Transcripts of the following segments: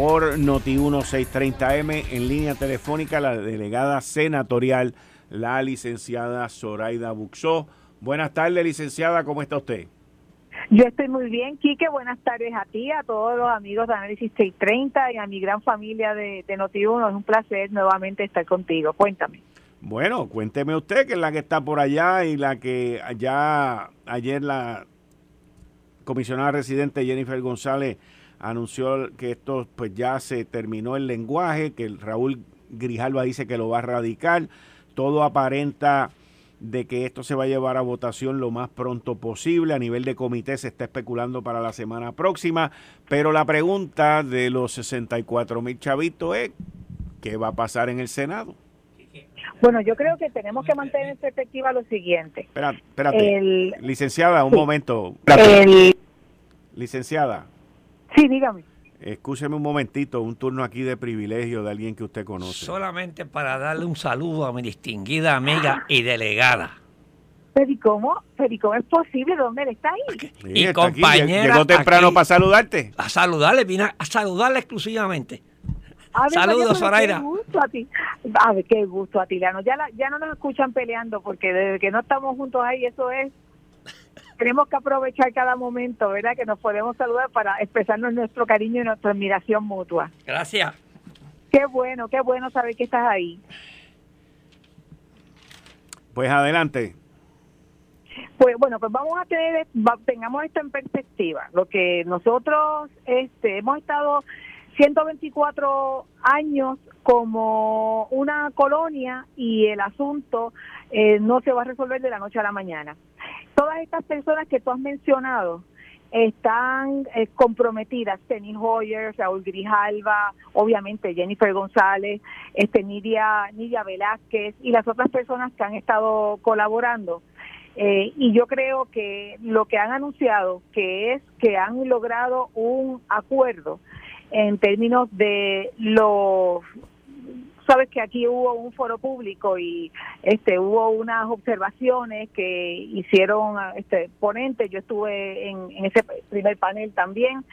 por Noti 1630M en línea telefónica la delegada senatorial, la licenciada Zoraida Buxó. Buenas tardes, licenciada, ¿cómo está usted? Yo estoy muy bien, Quique. Buenas tardes a ti, a todos los amigos de Análisis 630 y a mi gran familia de, de Noti1. Es un placer nuevamente estar contigo. Cuéntame. Bueno, cuénteme usted, que es la que está por allá y la que ya ayer la comisionada residente Jennifer González anunció que esto pues ya se terminó el lenguaje, que Raúl Grijalva dice que lo va a radicar. Todo aparenta de que esto se va a llevar a votación lo más pronto posible. A nivel de comité se está especulando para la semana próxima, pero la pregunta de los 64 mil chavitos es, ¿qué va a pasar en el Senado? Bueno, yo creo que tenemos que mantener en perspectiva lo siguiente. Espérate, espérate. licenciada, un momento. Licenciada. Sí, dígame. Escúcheme un momentito, un turno aquí de privilegio de alguien que usted conoce. Solamente para darle un saludo a mi distinguida amiga y delegada. Pero ¿y cómo? ¿Pero cómo es posible? ¿Dónde él está ahí? y compañera. Llegó temprano para saludarte. A saludarle, vine a saludarle exclusivamente. Saludos, Zoraida. Qué gusto a ti. A ver, qué gusto a ti, Ya, ya no nos escuchan peleando porque desde que no estamos juntos ahí, eso es tenemos que aprovechar cada momento, ¿verdad? Que nos podemos saludar para expresarnos nuestro cariño y nuestra admiración mutua. Gracias. Qué bueno, qué bueno saber que estás ahí. Pues adelante. Pues bueno, pues vamos a tener, tengamos esto en perspectiva. Lo que nosotros este, hemos estado 124 años como una colonia y el asunto eh, no se va a resolver de la noche a la mañana todas estas personas que tú has mencionado están eh, comprometidas, Penny Hoyer, Raúl Grijalva, obviamente Jennifer González, este Nidia, Nidia Velázquez y las otras personas que han estado colaborando. Eh, y yo creo que lo que han anunciado, que es que han logrado un acuerdo en términos de los sabes que aquí hubo un foro público y este hubo unas observaciones que hicieron este ponentes, yo estuve en, ese primer panel también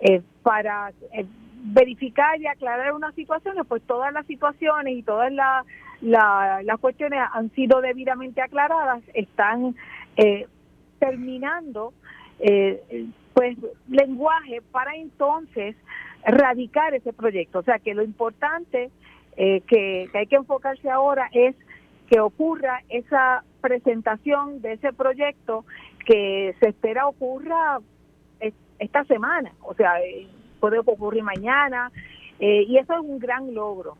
eh, para eh, verificar y aclarar unas situaciones, pues todas las situaciones y todas las las cuestiones han sido debidamente aclaradas, están eh, terminando pues lenguaje para entonces radicar ese proyecto. O sea que lo importante eh, que, hay que enfocarse ahora es que ocurra esa presentación de ese proyecto que se espera ocurra esta semana, o sea, eh, puede ocurrir mañana, eh, y eso es un gran logro.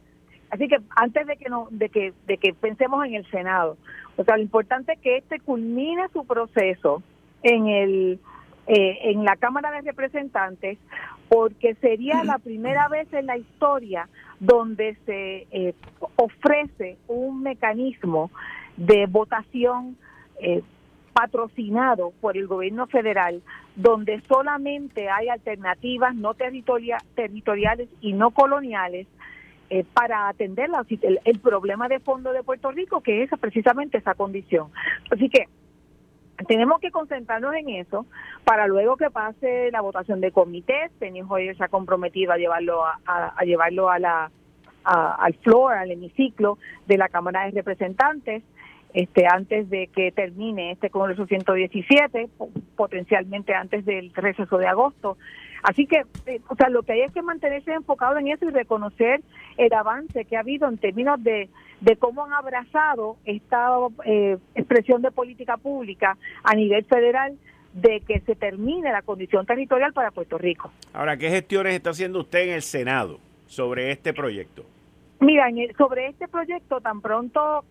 Así que antes de que no, de que de que pensemos en el Senado, o sea, lo importante es que este culmine su proceso en el en la Cámara de Representantes, porque sería la primera vez en la historia donde se eh, ofrece un mecanismo de votación eh, patrocinado por el gobierno federal, donde solamente hay alternativas no territoriales y no coloniales eh, para atender el, problema de fondo de Puerto Rico, que es precisamente esa condición. Así que tenemos que concentrarnos en eso para luego que pase la votación de comités. Penny Hoyer se ha comprometido a llevarlo a, llevarlo a la al floor, al hemiciclo de la Cámara de Representantes. Este, antes de que termine este Congreso 117, potencialmente antes del receso de agosto. Así que, eh, o sea, lo que hay es que mantenerse enfocado en eso y reconocer el avance que ha habido en términos de, de cómo han abrazado esta eh, expresión de política pública a nivel federal de que se termine la condición territorial para Puerto Rico. Ahora, ¿qué gestiones está haciendo usted en el Senado sobre este proyecto? Mira, sobre este proyecto, tan pronto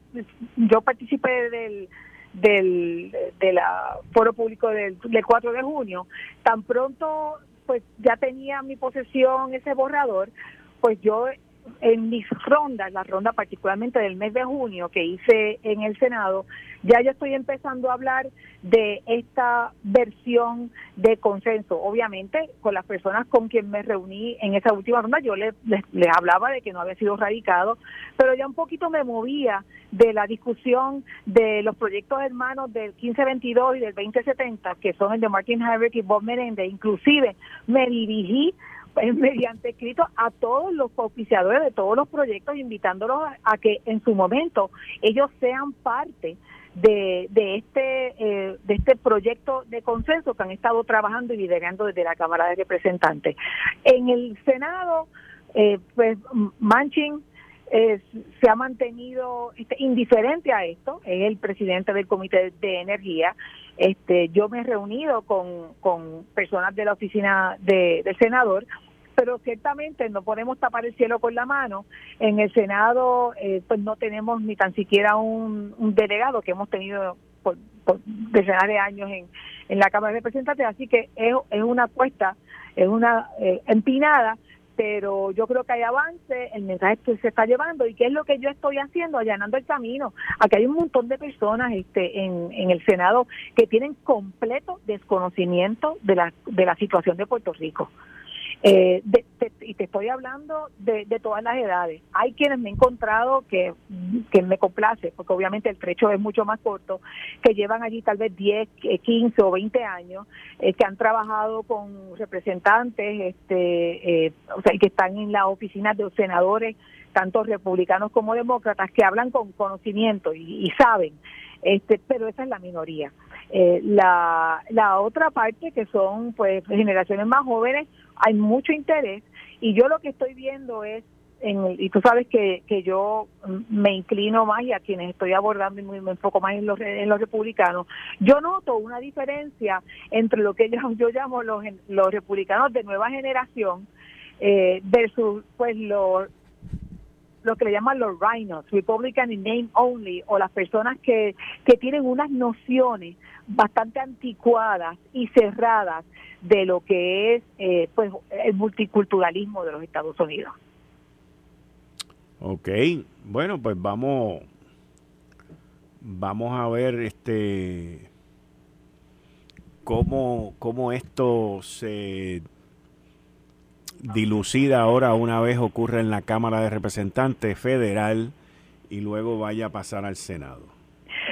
yo participé del del de la foro público del, del 4 de junio, tan pronto pues ya tenía mi posesión ese borrador, pues yo en mis rondas, la ronda particularmente del mes de junio que hice en el Senado, ya yo estoy empezando a hablar de esta versión de consenso. Obviamente, con las personas con quien me reuní en esa última ronda, yo les, les, hablaba de que no había sido radicado, pero ya un poquito me movía de la discusión de los proyectos hermanos del 1522 y del 2070, que son el de Martin Herbert y Bob Merende. Inclusive me dirigí mediante escrito a todos los oficiadores de todos los proyectos, invitándolos a, que en su momento ellos sean parte de, de este eh, de este proyecto de consenso que han estado trabajando y liderando desde la Cámara de Representantes. En el Senado, eh, pues Manchin eh, se ha mantenido este, indiferente a esto, es el presidente del Comité de Energía. Este, yo me he reunido con, con personas de la oficina de, del senador, pero ciertamente no podemos tapar el cielo con la mano. En el Senado, eh, pues no tenemos ni tan siquiera un, delegado que hemos tenido por, decenas de años en, en la Cámara de Representantes, así que es, es una apuesta, es una eh, empinada pero yo creo que hay avance, el mensaje que se está llevando y qué es lo que yo estoy haciendo, allanando el camino. Aquí hay un montón de personas este, en, en el Senado que tienen completo desconocimiento de la, de la situación de Puerto Rico. Eh, y te estoy hablando de, todas las edades. Hay quienes me he encontrado que, que me complace, porque obviamente el trecho es mucho más corto, que llevan allí tal vez 10, 15 o 20 años, eh, que han trabajado con representantes, este, eh, o sea, que están en las oficinas de los senadores, tanto republicanos como demócratas, que hablan con conocimiento y, y saben, este, pero esa es la minoría. Eh, la, la otra parte que son pues generaciones más jóvenes hay mucho interés y yo lo que estoy viendo es en, y tú sabes que, que yo me inclino más y a quienes estoy abordando y me enfoco más en los, en los republicanos, yo noto una diferencia entre lo que yo, yo llamo los, los republicanos de nueva generación eh, versus pues los lo que le llaman los rhinos, Republican in name only, o las personas que, que tienen unas nociones bastante anticuadas y cerradas de lo que es eh, pues el multiculturalismo de los Estados Unidos. Ok, bueno, pues vamos vamos a ver este cómo, cómo esto se dilucida ahora una vez ocurre en la Cámara de Representantes Federal y luego vaya a pasar al Senado.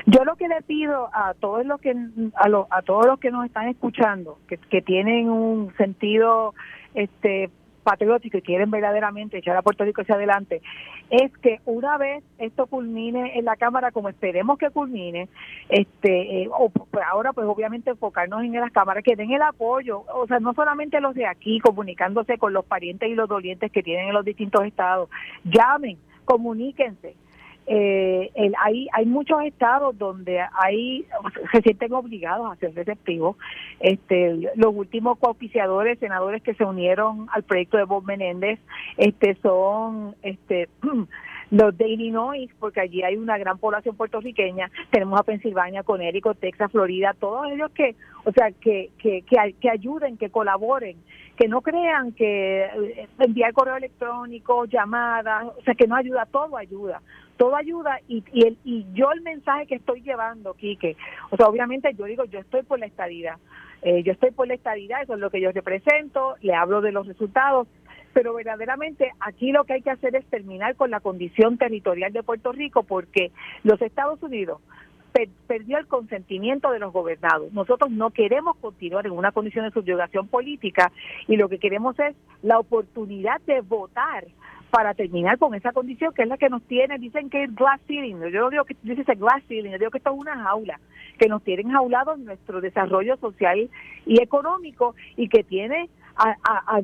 Yo lo que le pido a todos los que a, a todos los que nos están escuchando, que, que tienen un sentido este patriótico y quieren verdaderamente echar a Puerto Rico hacia adelante, es que una vez esto culmine en la Cámara, como esperemos que culmine, este, eh, pues ahora pues obviamente enfocarnos en las cámaras, que den el apoyo, o sea, no solamente los de aquí, comunicándose con los parientes y los dolientes que tienen en los distintos estados, llamen, comuníquense, eh, el, hay, hay muchos estados donde hay se sienten obligados a ser receptivos. Este, los últimos cooficiadores, senadores que se unieron al proyecto de Bob Menéndez, este, son este, los de Illinois, porque allí hay una gran población puertorriqueña. Tenemos a Pensilvania, Connecticut, Texas, Florida, todos ellos que, o sea, que, que, que, que ayuden, que colaboren que no crean que eh, enviar correo electrónico, llamadas, o sea, que no ayuda, todo ayuda todo ayuda y, y, el, y yo el mensaje que estoy llevando, Quique, o sea, obviamente yo digo, yo estoy por la estadidad, eh, yo estoy por la estadidad, eso es lo que yo represento, le hablo de los resultados, pero verdaderamente aquí lo que hay que hacer es terminar con la condición territorial de Puerto Rico porque los Estados Unidos perdió el consentimiento de los gobernados. Nosotros no queremos continuar en una condición de subyugación política y lo que queremos es la oportunidad de votar para terminar con esa condición que es la que nos tiene, dicen que es glass ceiling, yo no digo que dice glass ceiling, yo digo que esto es una jaula, que nos tienen jaulados nuestro desarrollo social y económico y que tiene a,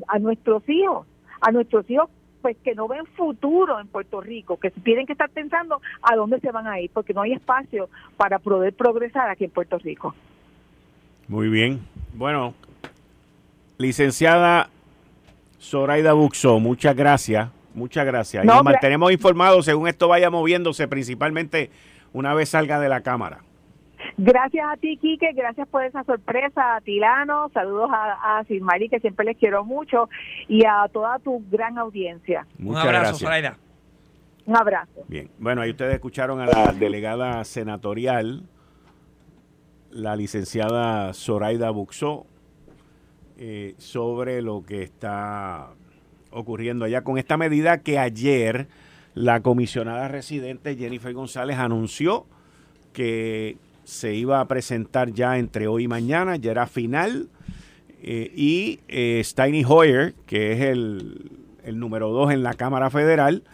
a, nuestros hijos, a nuestros hijos pues que no ven futuro en Puerto Rico, que tienen que estar pensando a dónde se van a ir, porque no hay espacio para poder progresar aquí en Puerto Rico. Muy bien. Bueno, licenciada Zoraida Buxo, muchas gracias Muchas gracias. y nos mantenemos informados según esto vaya moviéndose, principalmente una vez salga de la Cámara. Gracias a ti, Quique, gracias por esa sorpresa, a Tilano, saludos a, a Silmari, que siempre les quiero mucho, y a toda tu gran audiencia. Un abrazo, Zoraida. Un abrazo. Bien, bueno, ahí ustedes escucharon a la delegada senatorial, la licenciada Zoraida Buxó, eh, sobre lo que está ocurriendo allá. Con esta medida que ayer la comisionada residente Jennifer González anunció que se iba a presentar ya entre hoy y mañana, ya era final, eh, y eh, Steiny Hoyer, que es el, el número dos en la Cámara Federal,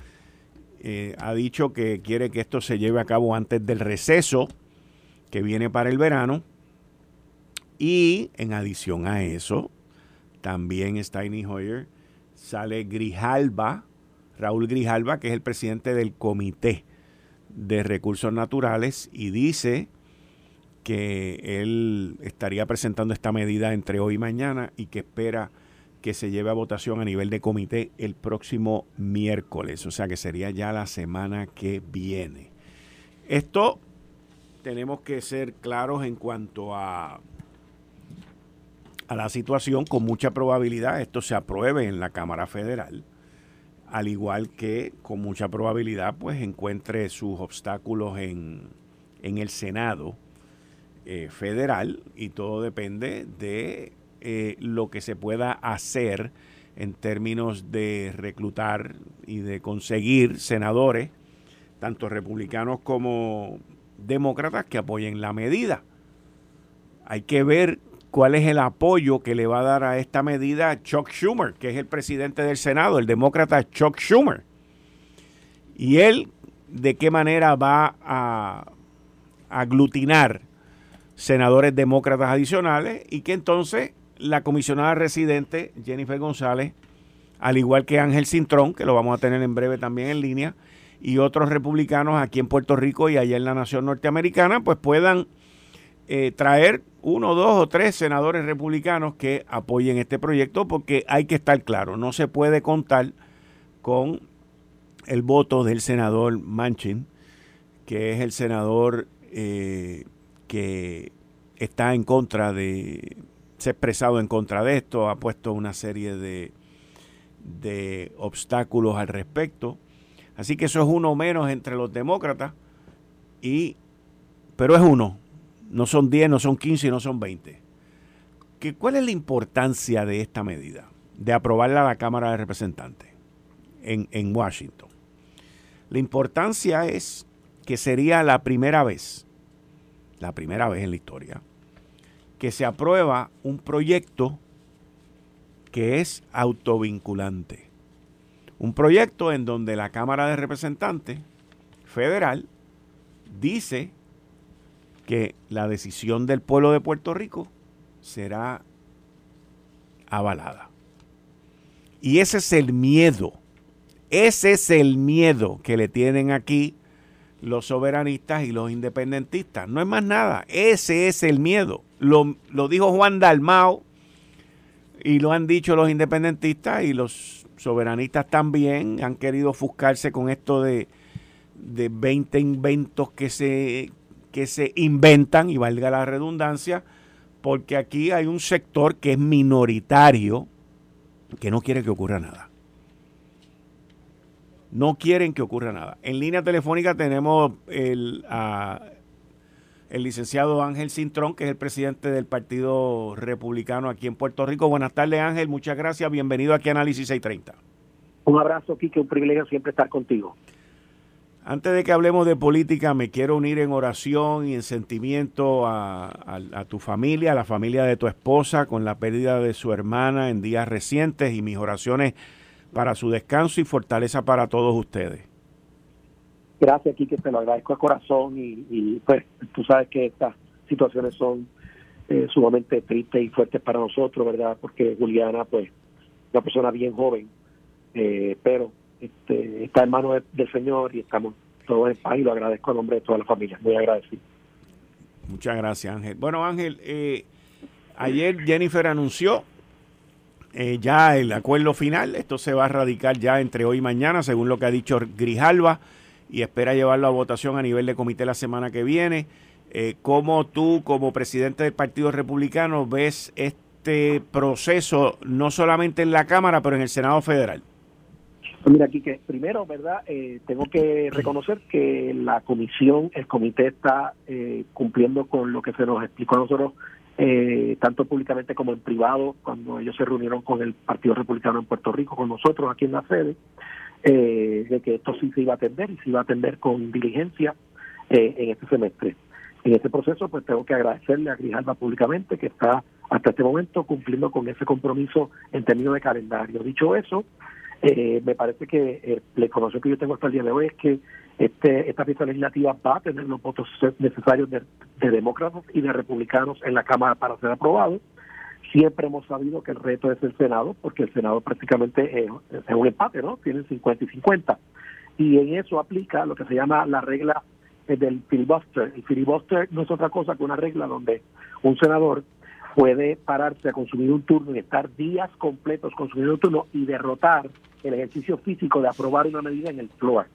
ha dicho que quiere que esto se lleve a cabo antes del receso que viene para el verano. Y en adición a eso, también Steiny Hoyer sale Grijalba, Raúl Grijalba, que es el presidente del Comité de Recursos Naturales, y dice que él estaría presentando esta medida entre hoy y mañana y que espera que se lleve a votación a nivel de comité el próximo miércoles, o sea que sería ya la semana que viene. Esto tenemos que ser claros en cuanto a a la situación, con mucha probabilidad esto se apruebe en la Cámara Federal, al igual que con mucha probabilidad pues encuentre sus obstáculos en, en el Senado eh, federal y todo depende de eh, lo que se pueda hacer en términos de reclutar y de conseguir senadores, tanto republicanos como demócratas, que apoyen la medida. Hay que ver cuál es el apoyo que le va a dar a esta medida Chuck Schumer, que es el presidente del Senado, el demócrata Chuck Schumer. Y él, de qué manera va a aglutinar senadores demócratas adicionales y que entonces la comisionada residente Jennifer González, al igual que Ángel Cintrón, que lo vamos a tener en breve también en línea, y otros republicanos aquí en Puerto Rico y allá en la nación norteamericana, pues puedan eh, traer uno, dos o tres senadores republicanos que apoyen este proyecto porque hay que estar claro, no se puede contar con el voto del senador Manchin, que es el senador eh, que está en contra de, se ha expresado en contra de esto, ha puesto una serie de, de obstáculos al respecto. Así que eso es uno menos entre los demócratas, y, pero es uno, no son 10, no son 15, no son 20. ¿Qué, ¿Cuál es la importancia de esta medida? De aprobarla a la Cámara de Representantes en, en Washington. La importancia es que sería la primera vez, la primera vez en la historia, que se aprueba un proyecto que es autovinculante. Un proyecto en donde la Cámara de Representantes federal dice que la decisión del pueblo de Puerto Rico será avalada. Y ese es el miedo, ese es el miedo que le tienen aquí los soberanistas y los independentistas. No es más nada, ese es el miedo. Lo, lo dijo Juan Dalmao y lo han dicho los independentistas y los soberanistas también han querido ofuscarse con esto de, de 20 inventos que se, que se inventan, y valga la redundancia, porque aquí hay un sector que es minoritario que no quiere que ocurra nada. No quieren que ocurra nada. En línea telefónica tenemos el, el licenciado Ángel Cintrón, que es el presidente del Partido Republicano aquí en Puerto Rico. Buenas tardes, Ángel. Muchas gracias. Bienvenido aquí a Análisis 630. Un abrazo, Kike. Un privilegio siempre estar contigo. Antes de que hablemos de política, me quiero unir en oración y en sentimiento a, tu familia, a la familia de tu esposa, con la pérdida de su hermana en días recientes y mis oraciones para su descanso y fortaleza para todos ustedes. Gracias, Kike, te lo agradezco de corazón y, pues tú sabes que estas situaciones son eh, sumamente tristes y fuertes para nosotros, ¿verdad? Porque Juliana, pues, una persona bien joven, eh, pero este, está en manos del Señor y estamos todos en paz y lo agradezco a nombre de toda la familia. Muy agradecido. Muchas gracias, Ángel. Bueno, Ángel, eh, ayer Jennifer anunció eh, ya el acuerdo final. Esto se va a radicar ya entre hoy y mañana, según lo que ha dicho Grijalva, y espera llevarlo a votación a nivel de comité la semana que viene. eh, ¿cómo tú como presidente del Partido Republicano ves este proceso no solamente en la Cámara, pero en el Senado Federal? Pues mira, aquí que primero, ¿verdad? Eh, tengo que reconocer que la comisión, el comité está eh, cumpliendo con lo que se nos explicó a nosotros, eh, tanto públicamente como en privado, cuando ellos se reunieron con el Partido Republicano en Puerto Rico, con nosotros aquí en la sede, de que esto sí se iba a atender y se iba a atender con diligencia en este semestre. En este proceso, pues tengo que agradecerle a Grijalba públicamente que está hasta este momento cumpliendo con ese compromiso en términos de calendario. Dicho eso, eh, me parece que eh, la que yo tengo hasta el día de hoy es que este, esta pieza legislativa va a tener los votos necesarios de, demócratas y de republicanos en la Cámara para ser aprobado. Siempre hemos sabido que el reto es el Senado, porque el Senado prácticamente es, un empate, ¿no? Tienen 50 y 50. Y en eso aplica lo que se llama la regla eh, del filibuster. El filibuster no es otra cosa que una regla donde un senador puede pararse a consumir un turno y estar días completos consumiendo un turno y derrotar el ejercicio físico de aprobar una medida en el floor.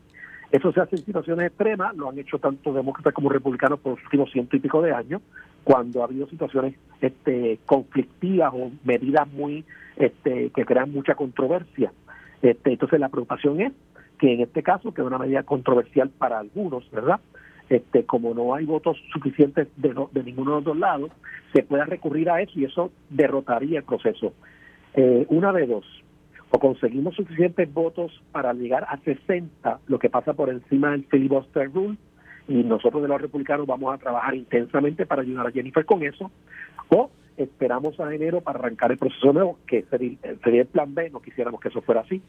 Eso se hace en situaciones extremas, lo han hecho tanto demócratas como republicanos por los últimos ciento y pico de años, cuando ha habido situaciones este, conflictivas o medidas muy este, que crean mucha controversia. Este, entonces la preocupación es que en este caso, que es una medida controversial para algunos, ¿verdad? Este, como no hay votos suficientes de, de ninguno de los dos lados, se pueda recurrir a eso y eso derrotaría el proceso. Eh, una de dos, o conseguimos suficientes votos para llegar a 60, lo que pasa por encima del filibuster rule, y nosotros de los republicanos vamos a trabajar intensamente para ayudar a Jennifer con eso, o esperamos a enero para arrancar el proceso nuevo, que sería, sería el plan B, no quisiéramos que eso fuera así,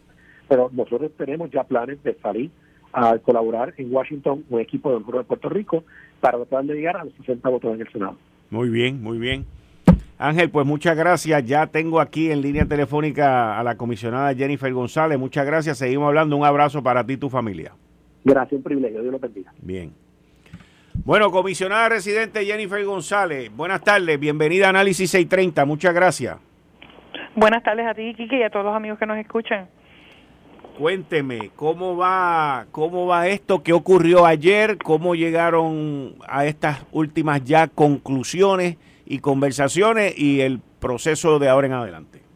pero nosotros tenemos ya planes de salir a colaborar en Washington un equipo del Foro de Puerto Rico para tratar de llegar a los 60 votos en el Senado. Muy bien, muy bien. Ángel, pues muchas gracias. Ya tengo aquí en línea telefónica a la comisionada Jennifer González. Muchas gracias. Seguimos hablando. Un abrazo para ti y tu familia. Gracias, un privilegio. Dios lo bendiga. Bien. Bueno, comisionada residente Jennifer González, buenas tardes. Bienvenida a Análisis 630. Muchas gracias. Buenas tardes a ti, Kiki, y a todos los amigos que nos escuchan. Cuénteme, ¿cómo va, ¿cómo va esto? ¿Qué ocurrió ayer? ¿Cómo llegaron a estas últimas ya conclusiones? y conversaciones y el proceso de ahora en adelante?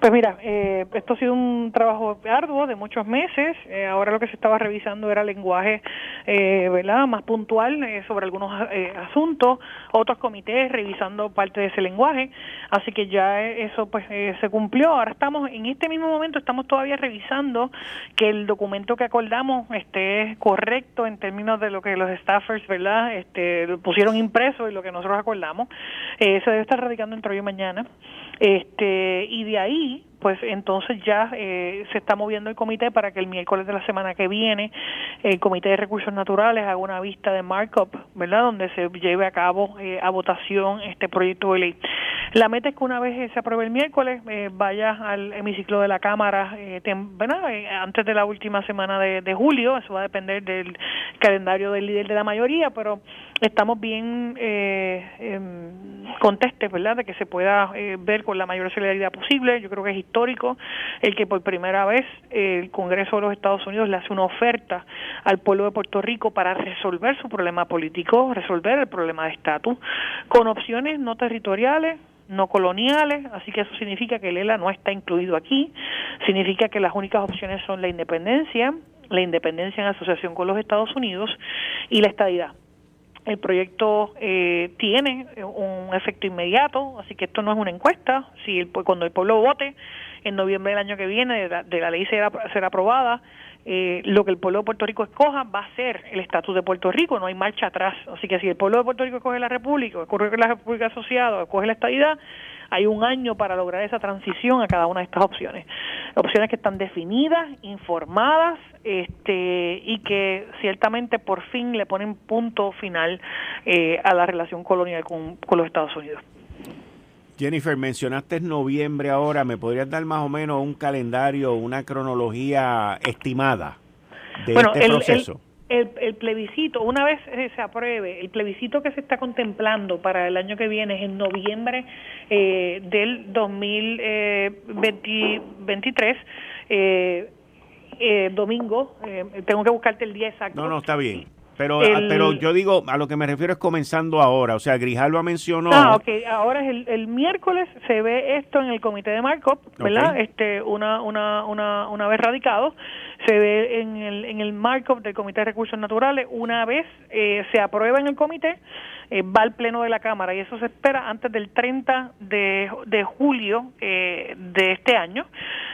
Pues mira, eh, esto ha sido un trabajo arduo de muchos meses. Eh, ahora lo que se estaba revisando era lenguaje, eh, ¿verdad?, más puntual eh, sobre algunos asuntos. Otros comités revisando parte de ese lenguaje. Así que ya eso pues se cumplió. Ahora estamos en este mismo momento estamos todavía revisando que el documento que acordamos esté correcto en términos de lo que los staffers, ¿verdad?, este, pusieron impreso y lo que nosotros acordamos. se debe estar radicando entre hoy y mañana. Este, y de ahí pues entonces ya eh, se está moviendo el comité para que el miércoles de la semana que viene el Comité de Recursos Naturales haga una vista de markup, ¿verdad? Donde se lleve a cabo eh, a votación este proyecto de ley. La meta es que una vez se apruebe el miércoles eh, vaya al hemiciclo de la Cámara antes de la última semana de, de, julio, eso va a depender del calendario del líder de la mayoría, pero estamos bien em, contestes, ¿verdad? De que se pueda ver con la mayor celeridad posible. Yo creo que es histórico el que por primera vez el Congreso de los Estados Unidos le hace una oferta al pueblo de Puerto Rico para resolver su problema político, resolver el problema de estatus, con opciones no territoriales, no coloniales, así que eso significa que el ELA no está incluido aquí, significa que las únicas opciones son la independencia, la independencia en asociación con los Estados Unidos y la estadidad. El proyecto eh, tiene un efecto inmediato, así que esto no es una encuesta. Si el, cuando el pueblo vote en noviembre del año que viene, de la, ley será, será aprobada, eh, lo que el pueblo de Puerto Rico escoja va a ser el estatus de Puerto Rico, no hay marcha atrás. Así que si el pueblo de Puerto Rico escoge la República, escoge la República Asociada, escoge la estadidad, hay un año para lograr esa transición a cada una de estas opciones. Opciones que están definidas, informadas este, y que ciertamente por fin le ponen punto final eh, a la relación colonial con, con los Estados Unidos. Jennifer, mencionaste noviembre ahora, ¿me podrías dar más o menos un calendario, una cronología estimada de este proceso? el, plebiscito, una vez se apruebe, el plebiscito que se está contemplando para el año que viene es en noviembre eh, del 2023. Eh, eh, domingo, eh, tengo que buscarte el día exacto. No, no, está bien. Pero, ah, pero yo digo, a lo que me refiero es comenzando ahora. O sea, Grijalva mencionó. Ah, ok. Ahora es el, el miércoles se ve esto en el comité de markup, ¿verdad? Este, una, una, una, una vez radicado, se ve en el, en el markup del Comité de Recursos Naturales. Una vez eh, se aprueba en el comité, eh, va al pleno de la Cámara y eso se espera antes del 30 de, de julio eh, de este año.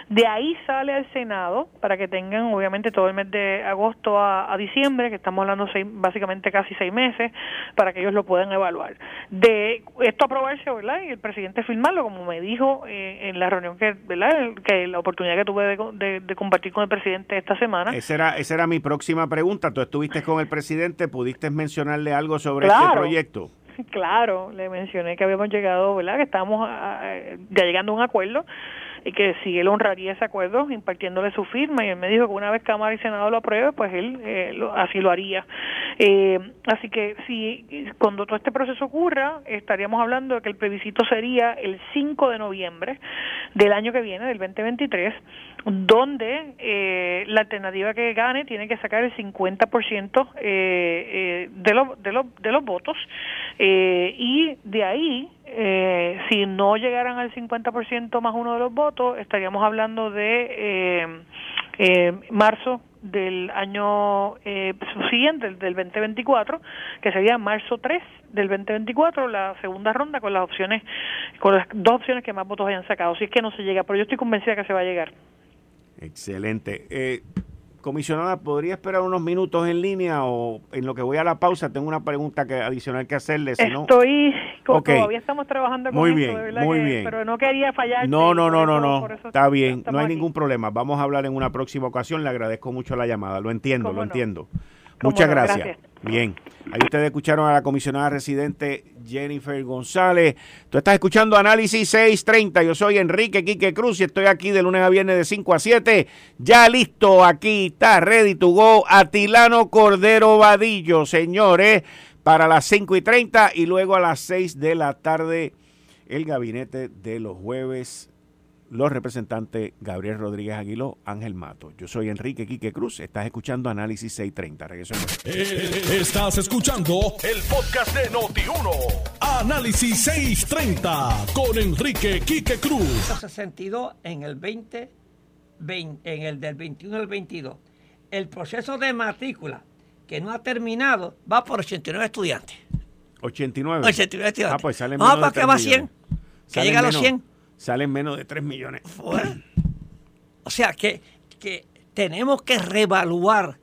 De ahí sale al Senado para que tengan, obviamente, todo el mes de agosto a, diciembre, que estamos hablando seis, básicamente casi seis meses, para que ellos lo puedan evaluar. De esto aprobarse, ¿verdad? Y el presidente firmarlo, como me dijo eh, en la reunión que, ¿verdad? Que la oportunidad que tuve de, de, compartir con el presidente esta semana. Esa era, esa era mi próxima pregunta. Tú estuviste con el presidente, ¿pudiste mencionarle algo sobre este proyecto? Claro, le mencioné que habíamos llegado, ¿verdad? Que estábamos ya llegando a un acuerdo y que si él honraría ese acuerdo impartiéndole su firma y él me dijo que una vez Cámara y Senado lo apruebe, pues él eh, así lo haría. Eh, así que si cuando todo este proceso ocurra, estaríamos hablando de que el plebiscito sería el 5 de noviembre del año que viene, del 2023, donde eh, la alternativa que gane tiene que sacar el 50% eh, eh, de, los de, los de los votos eh, y de ahí eh, si no llegaran al 50% más uno de los votos, estaríamos hablando de eh, eh, marzo del año eh, siguiente, del 2024, que sería marzo 3 del 2024, la segunda ronda con las opciones, con las dos opciones que más votos hayan sacado. Si es que no se llega, pero yo estoy convencida que se va a llegar. Excelente. Eh, Comisionada, ¿podría esperar unos minutos en línea o en lo que voy a la pausa? Tengo una pregunta que, adicional que hacerle. Si Estoy, todavía estamos trabajando con muy bien, muy bien. pero no quería fallar. No, no, no, no, no, está bien, no hay ningún problema. Vamos a hablar en una próxima ocasión. Le agradezco mucho la llamada, lo entiendo, lo entiendo. Muchas gracias. Bien, ahí ustedes escucharon a la comisionada residente Jennifer González. Tú estás escuchando Análisis 630. Yo soy Enrique Quique Cruz y estoy aquí de lunes a viernes de 5 a 7. Ya listo, aquí está ready to go Atilano Cordero Vadillo, señores, para las 5 y 30 y luego a las 6 de la tarde el gabinete de los jueves los representantes Gabriel Rodríguez Aguiló, Ángel Mato. Yo soy Enrique Quique Cruz, estás escuchando Análisis 630. Regreso eh, estás escuchando el podcast de Noti1. Análisis 630 con Enrique Quique Cruz. 62 en el 20, en el del 21 al 22. El proceso de matrícula que no ha terminado va por 89 estudiantes. 89. 89 estudiantes. Ah, pues sale menos para que va a 100. Que llega a los 100 salen menos de 3 millones. o sea que, que tenemos que reevaluar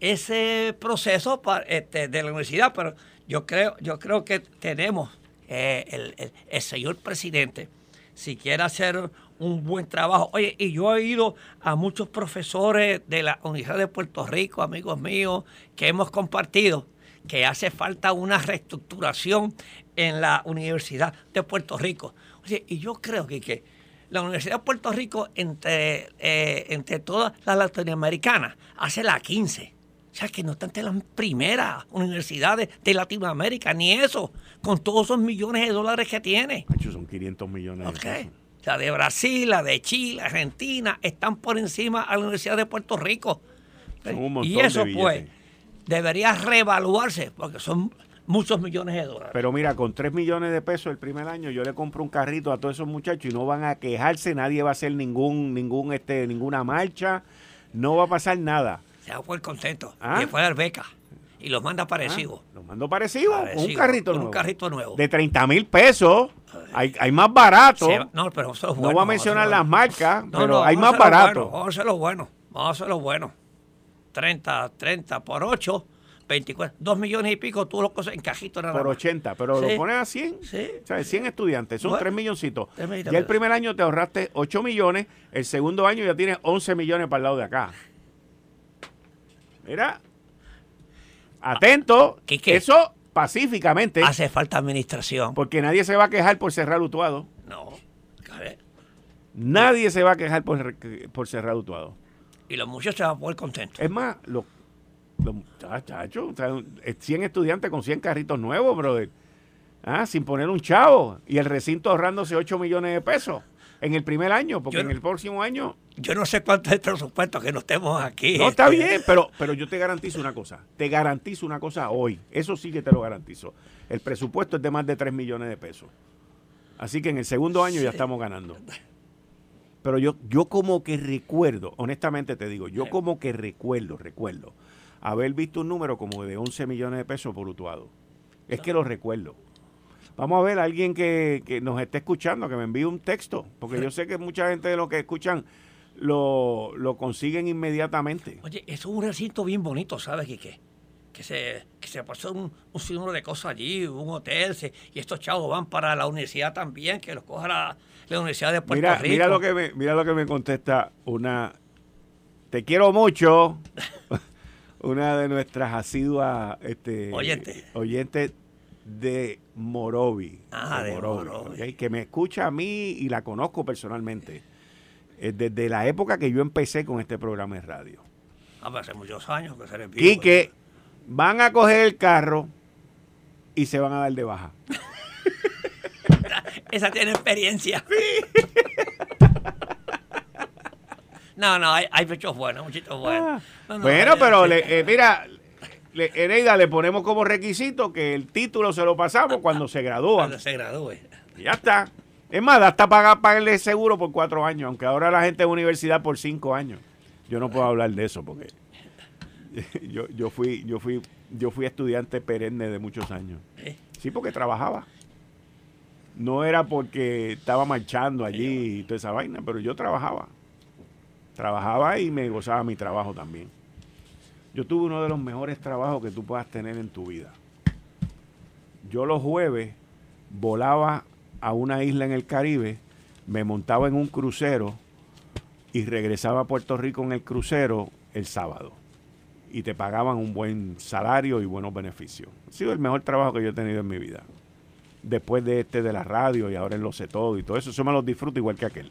ese proceso este, de la universidad, pero yo creo, yo creo que tenemos eh, el, el, señor presidente, si quiere hacer un buen trabajo. Oye, y yo he ido a muchos profesores de la Universidad de Puerto Rico, amigos míos, que hemos compartido que hace falta una reestructuración en la Universidad de Puerto Rico y yo creo que, que la Universidad de Puerto Rico, entre, eh, entre todas las latinoamericanas, hace la 15. O sea, que no está entre las primeras universidades de Latinoamérica, ni eso, con todos esos millones de dólares que tiene. son 500 millones de La de Brasil, la de Chile, Argentina, están por encima a la Universidad de Puerto Rico. y eso, pues, debería reevaluarse, porque son muchos millones de dólares. Pero mira, con 3 millones de pesos el primer año yo le compro un carrito a todos esos muchachos y no van a quejarse, nadie va a hacer ningún, ningún, este, ninguna marcha, no va a pasar nada. Se va a poner contento. ¿Ah? Y fue a dar beca. Y los manda parecidos. ¿Ah? ¿Los mando parecidos? un carrito nuevo. Un carrito nuevo. De 30 mil pesos. Hay, hay más barato. no, pero No voy a mencionar las marcas, pero hay más barato. Vamos a hacer lo bueno. Vamos a hacer lo bueno. 30, 30 por 8 24, 2 millones y pico, tú lo cosas en cajito nada Por 80, pero lo pones a 100. Sí. O sea, 100 estudiantes, son 3 milloncitos. Ya el primer año te ahorraste 8 millones, el segundo año ya tienes 11 millones para el lado de acá. Mira, atento, ¿Qué, eso pacíficamente. Hace falta administración. Porque nadie se va a quejar por cerrar Utuado. No, Nadie se va a quejar por, por cerrar Utuado. Y los muchachos se van a poner contentos. Es más, los Chacho, 100 estudiantes con 100 carritos nuevos, brother. Ah, sin poner un chavo. Y el recinto ahorrándose 8 millones de pesos. en el primer año, porque en el próximo año... Yo no sé cuánto es el presupuesto que no estemos aquí. No, está este. bien, pero, pero yo te garantizo una cosa. Te garantizo una cosa hoy. Eso sí que te lo garantizo. El presupuesto es de más de 3 millones de pesos. Así que en el segundo año ya estamos ganando. Pero yo, yo como que recuerdo, honestamente te digo, yo como que recuerdo, recuerdo, haber visto un número como de 11 millones de pesos por Utuado. Es que lo recuerdo. Vamos a ver a alguien que, que, nos esté escuchando, que me envíe un texto, porque yo sé que mucha gente de los que escuchan lo, lo consiguen inmediatamente. Oye, eso es un recinto bien bonito, ¿sabes, Quique? Que se, que se pasó un, un sinnúmero de cosas allí, un hotel, y estos chavos van para la universidad también, que los coja la, Universidad de Puerto mira, Rico. Mira lo, que me, mira lo que me contesta una... Te quiero mucho. una de nuestras asiduas este, oyentes oyente de Morovi. Ah, de, Morovi. Que me escucha a mí y la conozco personalmente. Eh, desde la época que yo empecé con este programa de radio. Ah, pues hace muchos años que se les Quique, van a coger el carro y se van a dar de baja. Esa tiene experiencia. No, no, hay, hay muchos buenos, muchitos buenos. Ah. bueno, pero le, eh, mira, le, Eneida, le ponemos como requisito que el título se lo pasamos cuando se gradúa. Cuando se gradúe. Ya está. Es más, hasta pagar pagarle seguro por cuatro años, aunque ahora la gente en universidad por cinco años. Yo no puedo hablar de eso porque yo, yo fui, yo fui, yo fui estudiante perenne de muchos años. Sí, porque trabajaba. No era porque estaba marchando allí y toda esa vaina, pero yo trabajaba. Trabajaba y me gozaba mi trabajo también. Yo tuve uno de los mejores trabajos que tú puedas tener en tu vida. Yo los jueves volaba a una isla en el Caribe, me montaba en un crucero y regresaba a Puerto Rico en el crucero el sábado. Y te pagaban un buen salario y buenos beneficios. Ha sido el mejor trabajo que yo he tenido en mi vida. Después de este de la radio y ahora en lo sé todo y todo eso, eso me lo disfruto igual que aquel.